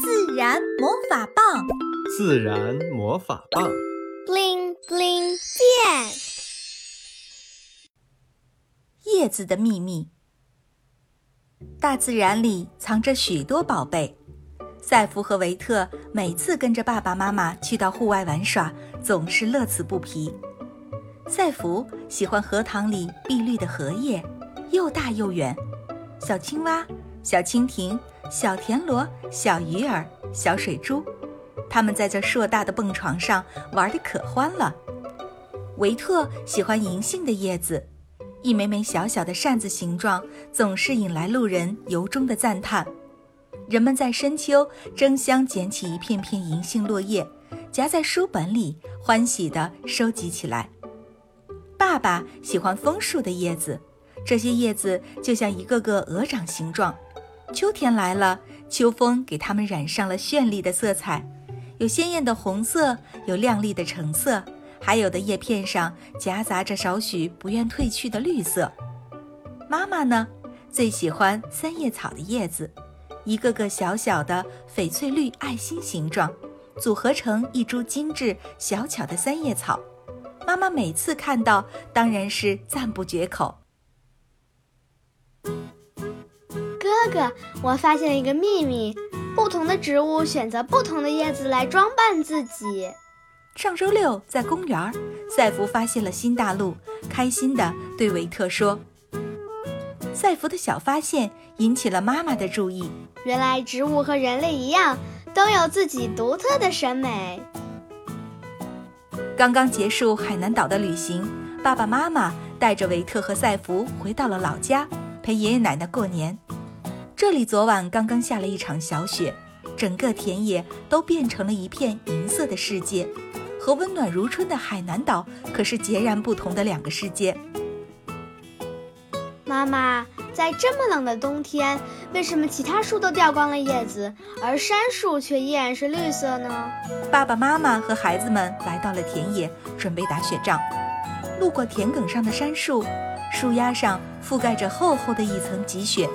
自然魔法棒，自然魔法棒，bling bling 变。叶子的秘密。大自然里藏着许多宝贝。赛弗和维特每次跟着爸爸妈妈去到户外玩耍，总是乐此不疲。赛弗喜欢荷塘里碧绿的荷叶，又大又圆。小青蛙、小蜻蜓、小田螺、小鱼儿、小水珠，他们在这硕大的蹦床上玩得可欢了。维特喜欢银杏的叶子，一枚枚小小的扇子形状，总是引来路人由衷的赞叹。人们在深秋争相捡起一片片银杏落叶，夹在书本里，欢喜地收集起来。爸爸喜欢枫树的叶子，这些叶子就像一个个鹅掌形状。秋天来了，秋风给它们染上了绚丽的色彩，有鲜艳的红色，有亮丽的橙色，还有的叶片上夹杂着少许不愿褪去的绿色。妈妈呢，最喜欢三叶草的叶子。一个个小小的翡翠绿爱心形状，组合成一株精致小巧的三叶草。妈妈每次看到，当然是赞不绝口。哥哥，我发现了一个秘密：不同的植物选择不同的叶子来装扮自己。上周六在公园，赛弗发现了新大陆，开心地对维特说。赛弗的小发现引起了妈妈的注意。原来植物和人类一样，都有自己独特的审美。刚刚结束海南岛的旅行，爸爸妈妈带着维特和赛弗回到了老家，陪爷爷奶奶过年。这里昨晚刚刚下了一场小雪，整个田野都变成了一片银色的世界，和温暖如春的海南岛可是截然不同的两个世界。妈妈，在这么冷的冬天，为什么其他树都掉光了叶子，而杉树却依然是绿色呢？爸爸妈妈和孩子们来到了田野，准备打雪仗。路过田埂上的杉树，树丫上覆盖着厚厚的一层积雪，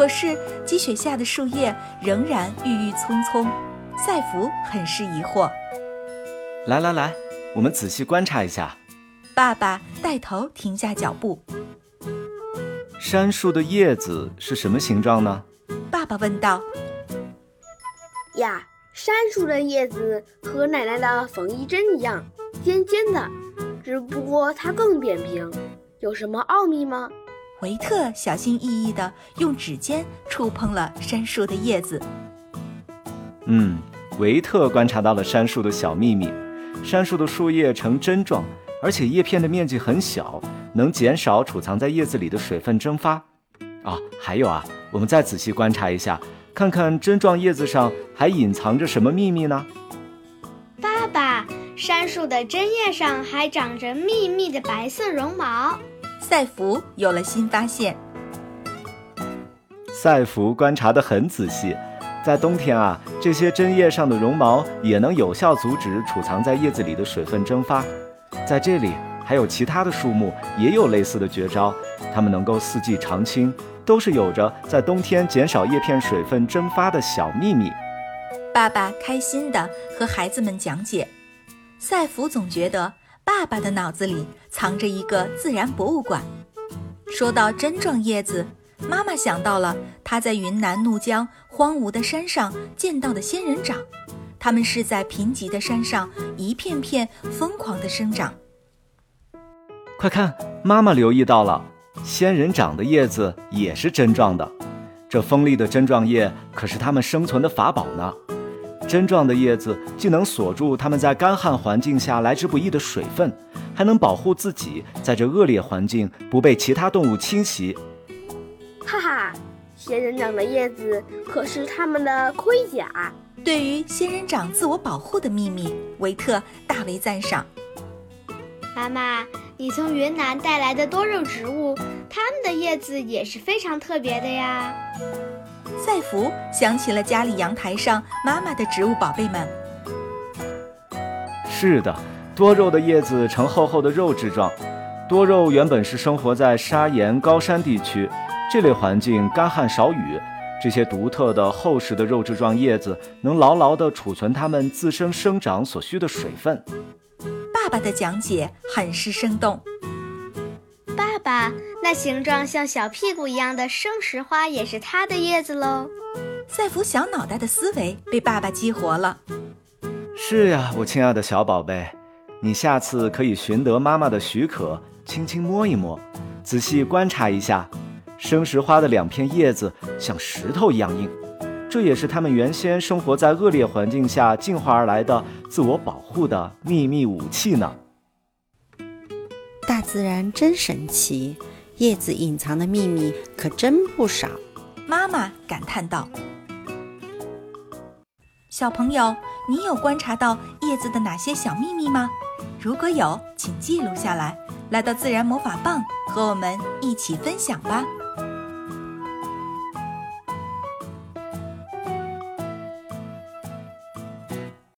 可是积雪下的树叶仍然郁郁葱葱。赛弗很是疑惑。来来来，我们仔细观察一下。爸爸带头停下脚步。杉树的叶子是什么形状呢？爸爸问道。呀，杉树的叶子和奶奶的缝衣针一样，尖尖的，只不过它更扁平。有什么奥秘吗？维特小心翼翼地用指尖触碰了杉树的叶子。嗯，维特观察到了杉树的小秘密：杉树的树叶呈针状，而且叶片的面积很小。能减少储藏在叶子里的水分蒸发，啊，还有啊，我们再仔细观察一下，看看针状叶子上还隐藏着什么秘密呢？爸爸，杉树的针叶上还长着密密的白色绒毛。赛福有了新发现。赛福观察得很仔细，在冬天啊，这些针叶上的绒毛也能有效阻止储藏在叶子里的水分蒸发，在这里。还有其他的树木也有类似的绝招，它们能够四季常青，都是有着在冬天减少叶片水分蒸发的小秘密。爸爸开心地和孩子们讲解。赛福总觉得爸爸的脑子里藏着一个自然博物馆。说到针状叶子，妈妈想到了她在云南怒江荒芜的山上见到的仙人掌，它们是在贫瘠的山上一片片疯狂地生长。快看，妈妈留意到了，仙人掌的叶子也是针状的。这锋利的针状叶可是它们生存的法宝呢。针状的叶子既能锁住它们在干旱环境下来之不易的水分，还能保护自己在这恶劣环境不被其他动物侵袭。哈哈，仙人掌的叶子可是它们的盔甲。对于仙人掌自我保护的秘密，维特大为赞赏。妈妈。你从云南带来的多肉植物，它们的叶子也是非常特别的呀。赛弗想起了家里阳台上妈妈的植物宝贝们。是的，多肉的叶子呈厚厚的肉质状。多肉原本是生活在砂岩高山地区，这类环境干旱少雨，这些独特的厚实的肉质状叶子能牢牢地储存它们自身生长所需的水分。爸爸的讲解很是生动。爸爸，那形状像小屁股一样的生石花也是它的叶子喽？赛弗小脑袋的思维被爸爸激活了。是呀，我亲爱的小宝贝，你下次可以寻得妈妈的许可，轻轻摸一摸，仔细观察一下。生石花的两片叶子像石头一样硬，这也是它们原先生活在恶劣环境下进化而来的自我保护的秘密武器呢。大自然真神奇，叶子隐藏的秘密可真不少。妈妈感叹道：“小朋友，你有观察到叶子的哪些小秘密吗？如果有，请记录下来，来到自然魔法棒和我们一起分享吧。”